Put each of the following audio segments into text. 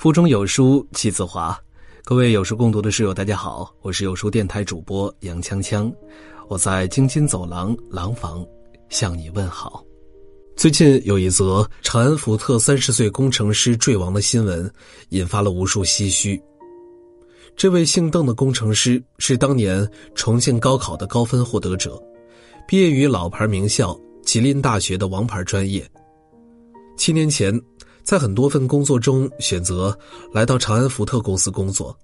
腹中有书气自华，各位有书共读的室友，大家好，我是有书电台主播杨锵锵，我在京津走廊廊坊向你问好。最近有一则长安福特三十岁工程师坠亡的新闻，引发了无数唏嘘。这位姓邓的工程师是当年重庆高考的高分获得者，毕业于老牌名校吉林大学的王牌专业。七年前。在很多份工作中，选择来到长安福特公司工作，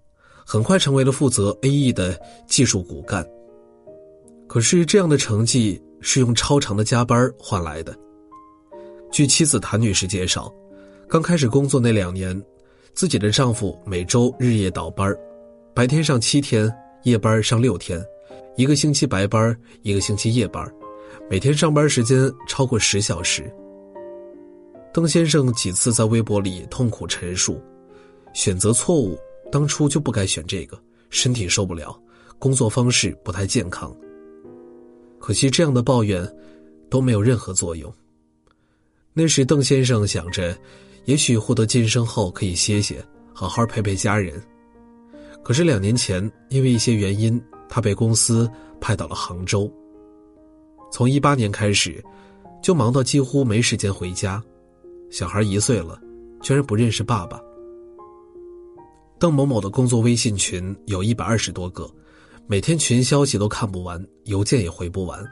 很快成为了负责 A.E 的技术骨干。可是，这样的成绩是用超长的加班换来的。据妻子谭女士介绍，刚开始工作那两年，自己的丈夫每周日夜倒班，白天上七天，夜班上六天，一个星期白班，一个星期夜班，每天上班时间超过十小时。邓先生几次在微博里痛苦陈述：“选择错误，当初就不该选这个，身体受不了，工作方式不太健康。”可惜这样的抱怨都没有任何作用。那时邓先生想着，也许获得晋升后可以歇歇，好好陪陪家人。可是两年前因为一些原因，他被公司派到了杭州。从一八年开始，就忙到几乎没时间回家。小孩一岁了，居然不认识爸爸。邓某某的工作微信群有一百二十多个，每天群消息都看不完，邮件也回不完。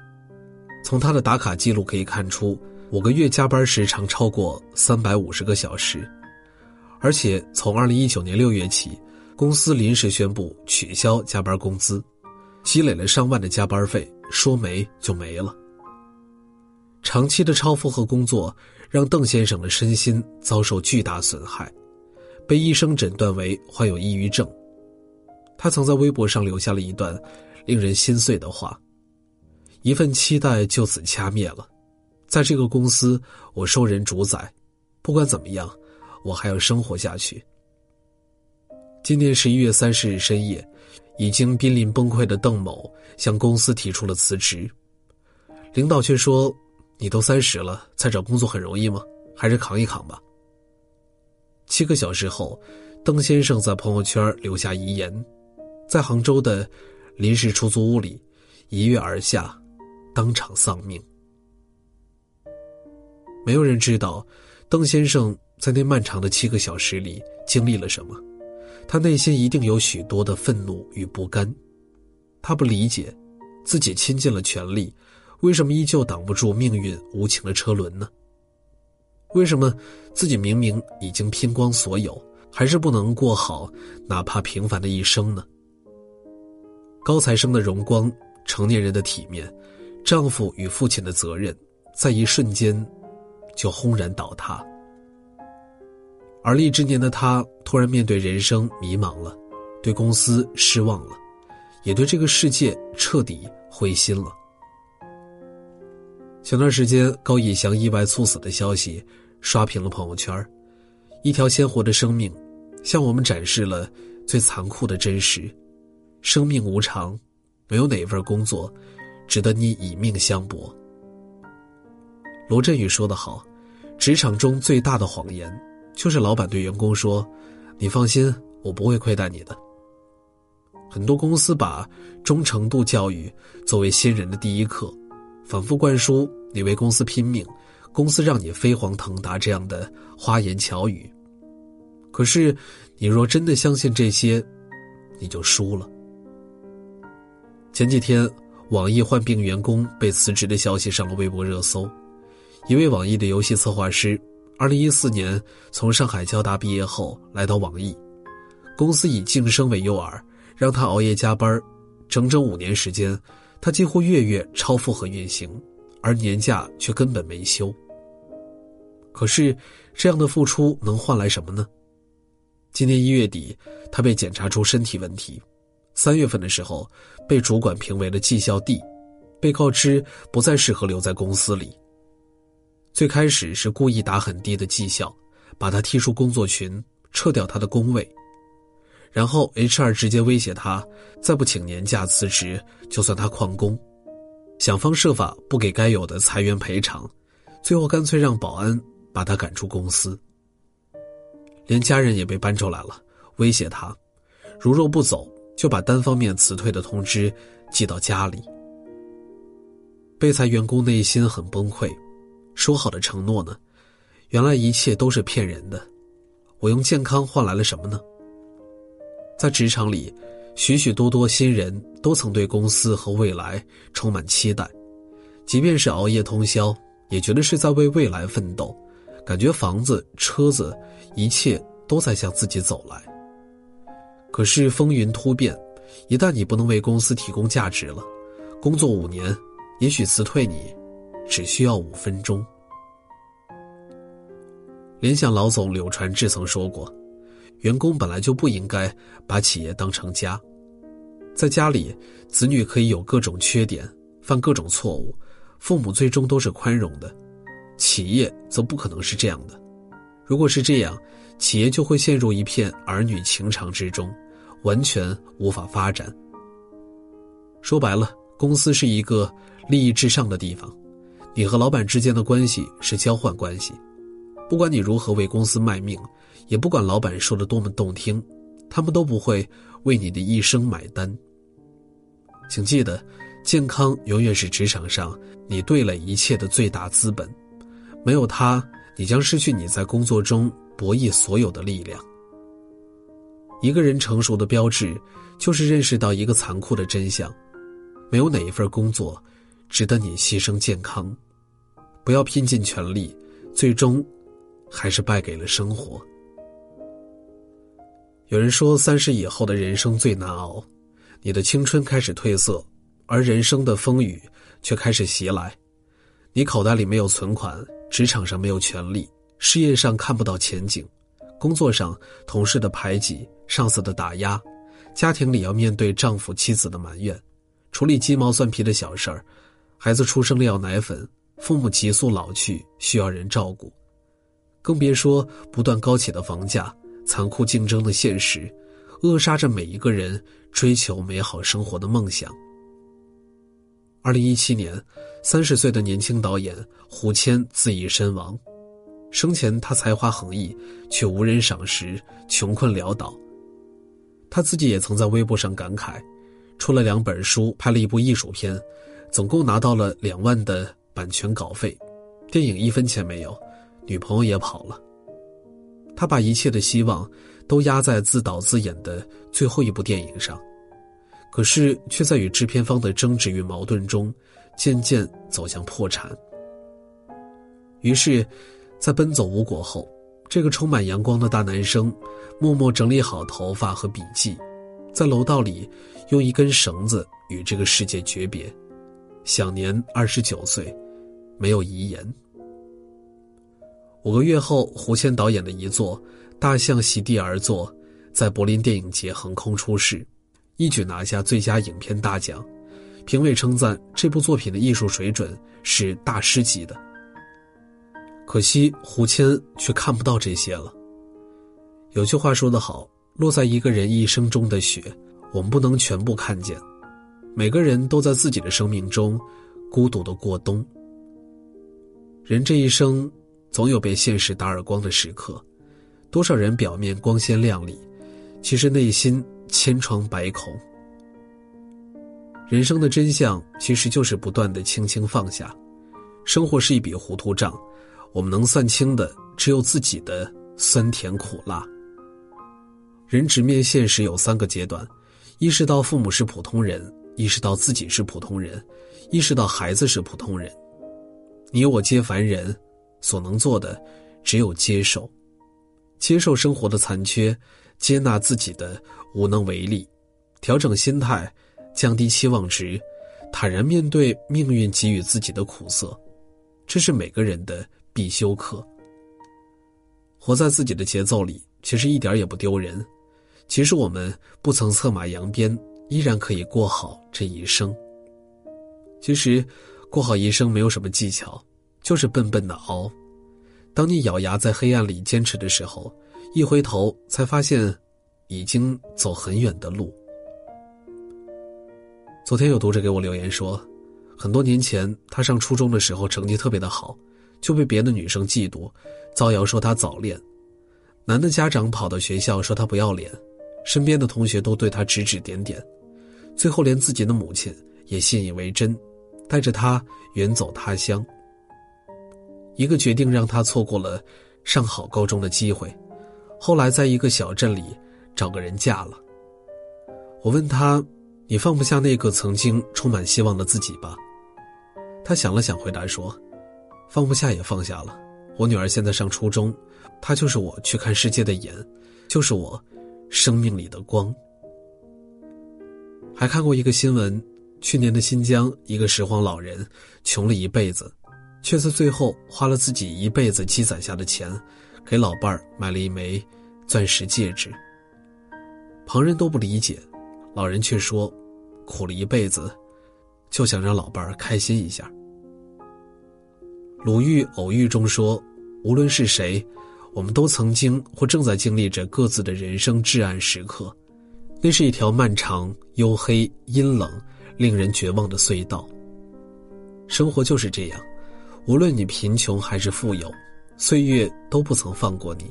从他的打卡记录可以看出，五个月加班时长超过三百五十个小时，而且从二零一九年六月起，公司临时宣布取消加班工资，积累了上万的加班费，说没就没了。长期的超负荷工作。让邓先生的身心遭受巨大损害，被医生诊断为患有抑郁症。他曾在微博上留下了一段令人心碎的话：“一份期待就此掐灭了，在这个公司我受人主宰，不管怎么样，我还要生活下去。”今年十一月三十日深夜，已经濒临崩溃的邓某向公司提出了辞职，领导却说。你都三十了，再找工作很容易吗？还是扛一扛吧。七个小时后，邓先生在朋友圈留下遗言，在杭州的临时出租屋里一跃而下，当场丧命。没有人知道，邓先生在那漫长的七个小时里经历了什么，他内心一定有许多的愤怒与不甘，他不理解，自己倾尽了全力。为什么依旧挡不住命运无情的车轮呢？为什么自己明明已经拼光所有，还是不能过好哪怕平凡的一生呢？高材生的荣光，成年人的体面，丈夫与父亲的责任，在一瞬间就轰然倒塌。而立之年的他，突然面对人生迷茫了，对公司失望了，也对这个世界彻底灰心了。前段时间，高以翔意外猝死的消息刷屏了朋友圈一条鲜活的生命，向我们展示了最残酷的真实：生命无常，没有哪份工作值得你以命相搏。罗振宇说得好，职场中最大的谎言，就是老板对员工说：“你放心，我不会亏待你的。”很多公司把忠诚度教育作为新人的第一课。反复灌输你为公司拼命，公司让你飞黄腾达这样的花言巧语。可是，你若真的相信这些，你就输了。前几天，网易患病员工被辞职的消息上了微博热搜。一位网易的游戏策划师，二零一四年从上海交大毕业后来到网易，公司以晋升为诱饵，让他熬夜加班，整整五年时间。他几乎月月超负荷运行，而年假却根本没休。可是，这样的付出能换来什么呢？今年一月底，他被检查出身体问题，三月份的时候被主管评为了绩效 D，被告知不再适合留在公司里。最开始是故意打很低的绩效，把他踢出工作群，撤掉他的工位。然后 HR 直接威胁他，再不请年假辞职，就算他旷工，想方设法不给该有的裁员赔偿，最后干脆让保安把他赶出公司。连家人也被搬出来了，威胁他，如若不走，就把单方面辞退的通知寄到家里。被裁员工内心很崩溃，说好的承诺呢？原来一切都是骗人的。我用健康换来了什么呢？在职场里，许许多多新人都曾对公司和未来充满期待，即便是熬夜通宵，也觉得是在为未来奋斗。感觉房子、车子，一切都在向自己走来。可是风云突变，一旦你不能为公司提供价值了，工作五年，也许辞退你，只需要五分钟。联想老总柳传志曾说过：“员工本来就不应该把企业当成家，在家里，子女可以有各种缺点，犯各种错误，父母最终都是宽容的。”企业则不可能是这样的，如果是这样，企业就会陷入一片儿女情长之中，完全无法发展。说白了，公司是一个利益至上的地方，你和老板之间的关系是交换关系，不管你如何为公司卖命，也不管老板说的多么动听，他们都不会为你的一生买单。请记得，健康永远是职场上你对了一切的最大资本。没有他，你将失去你在工作中博弈所有的力量。一个人成熟的标志，就是认识到一个残酷的真相：没有哪一份工作值得你牺牲健康。不要拼尽全力，最终还是败给了生活。有人说，三十以后的人生最难熬，你的青春开始褪色，而人生的风雨却开始袭来。你口袋里没有存款。职场上没有权利，事业上看不到前景，工作上同事的排挤、上司的打压，家庭里要面对丈夫妻子的埋怨，处理鸡毛蒜皮的小事儿，孩子出生了要奶粉，父母急速老去需要人照顾，更别说不断高起的房价、残酷竞争的现实，扼杀着每一个人追求美好生活的梦想。二零一七年。三十岁的年轻导演胡谦自缢身亡，生前他才华横溢，却无人赏识，穷困潦倒。他自己也曾在微博上感慨：出了两本书，拍了一部艺术片，总共拿到了两万的版权稿费，电影一分钱没有，女朋友也跑了。他把一切的希望都压在自导自演的最后一部电影上，可是却在与制片方的争执与矛盾中。渐渐走向破产。于是，在奔走无果后，这个充满阳光的大男生，默默整理好头发和笔记，在楼道里用一根绳子与这个世界诀别，享年二十九岁，没有遗言。五个月后，胡谦导演的遗作《大象席地而坐》在柏林电影节横空出世，一举拿下最佳影片大奖。评委称赞这部作品的艺术水准是大师级的。可惜胡谦却看不到这些了。有句话说得好：“落在一个人一生中的雪，我们不能全部看见。每个人都在自己的生命中孤独的过冬。人这一生，总有被现实打耳光的时刻。多少人表面光鲜亮丽，其实内心千疮百孔。”人生的真相其实就是不断的轻轻放下，生活是一笔糊涂账，我们能算清的只有自己的酸甜苦辣。人直面现实有三个阶段：意识到父母是普通人，意识到自己是普通人，意识到孩子是普通人。你我皆凡人，所能做的只有接受，接受生活的残缺，接纳自己的无能为力，调整心态。降低期望值，坦然面对命运给予自己的苦涩，这是每个人的必修课。活在自己的节奏里，其实一点也不丢人。即使我们不曾策马扬鞭，依然可以过好这一生。其实，过好一生没有什么技巧，就是笨笨的熬。当你咬牙在黑暗里坚持的时候，一回头才发现，已经走很远的路。昨天有读者给我留言说，很多年前他上初中的时候成绩特别的好，就被别的女生嫉妒，造谣说他早恋。男的家长跑到学校说他不要脸，身边的同学都对他指指点点，最后连自己的母亲也信以为真，带着他远走他乡。一个决定让他错过了上好高中的机会，后来在一个小镇里找个人嫁了。我问他：“你放不下那个曾经充满希望的自己吧？”他想了想，回答说：“放不下也放下了。我女儿现在上初中。”她就是我去看世界的眼，就是我生命里的光。还看过一个新闻，去年的新疆一个拾荒老人，穷了一辈子，却在最后花了自己一辈子积攒下的钱，给老伴儿买了一枚钻石戒指。旁人都不理解，老人却说，苦了一辈子，就想让老伴儿开心一下。鲁豫偶遇中说，无论是谁。我们都曾经或正在经历着各自的人生至暗时刻，那是一条漫长、黝黑、阴冷、令人绝望的隧道。生活就是这样，无论你贫穷还是富有，岁月都不曾放过你。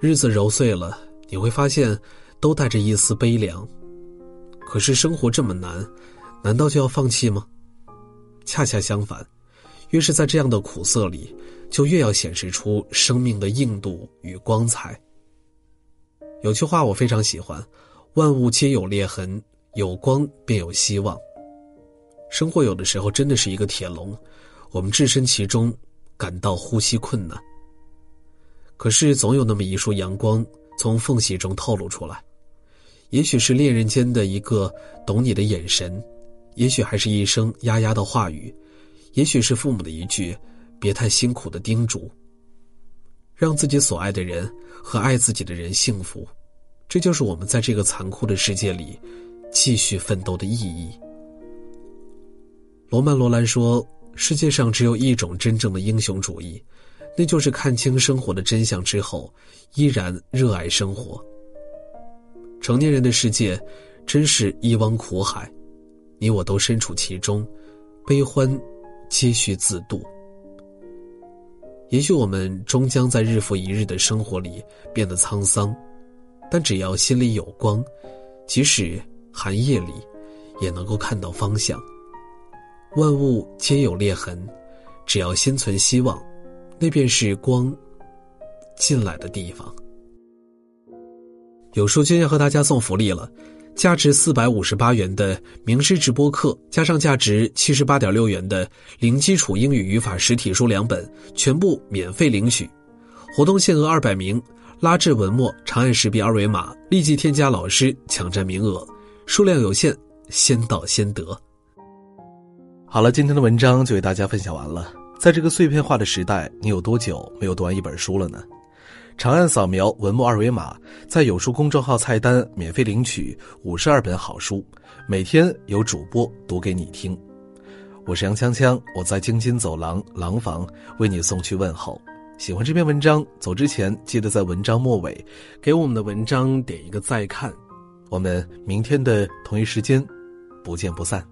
日子揉碎了，你会发现，都带着一丝悲凉。可是生活这么难，难道就要放弃吗？恰恰相反。越是在这样的苦涩里，就越要显示出生命的硬度与光彩。有句话我非常喜欢：“万物皆有裂痕，有光便有希望。”生活有的时候真的是一个铁笼，我们置身其中，感到呼吸困难。可是总有那么一束阳光从缝隙中透露出来，也许是恋人间的一个懂你的眼神，也许还是一声丫丫的话语。也许是父母的一句“别太辛苦”的叮嘱，让自己所爱的人和爱自己的人幸福，这就是我们在这个残酷的世界里继续奋斗的意义。罗曼·罗兰说：“世界上只有一种真正的英雄主义，那就是看清生活的真相之后，依然热爱生活。”成年人的世界，真是一汪苦海，你我都身处其中，悲欢。皆需自渡。也许我们终将在日复一日的生活里变得沧桑，但只要心里有光，即使寒夜里，也能够看到方向。万物皆有裂痕，只要心存希望，那便是光进来的地方。有书君要和大家送福利了。价值四百五十八元的名师直播课，加上价值七十八点六元的零基础英语语法实体书两本，全部免费领取。活动限额二百名，拉至文末长按识别二维码，立即添加老师，抢占名额，数量有限，先到先得。好了，今天的文章就为大家分享完了。在这个碎片化的时代，你有多久没有读完一本书了呢？长按扫描文末二维码，在有书公众号菜单免费领取五十二本好书，每天有主播读给你听。我是杨锵锵，我在京津走廊廊坊为你送去问候。喜欢这篇文章，走之前记得在文章末尾给我们的文章点一个再看。我们明天的同一时间，不见不散。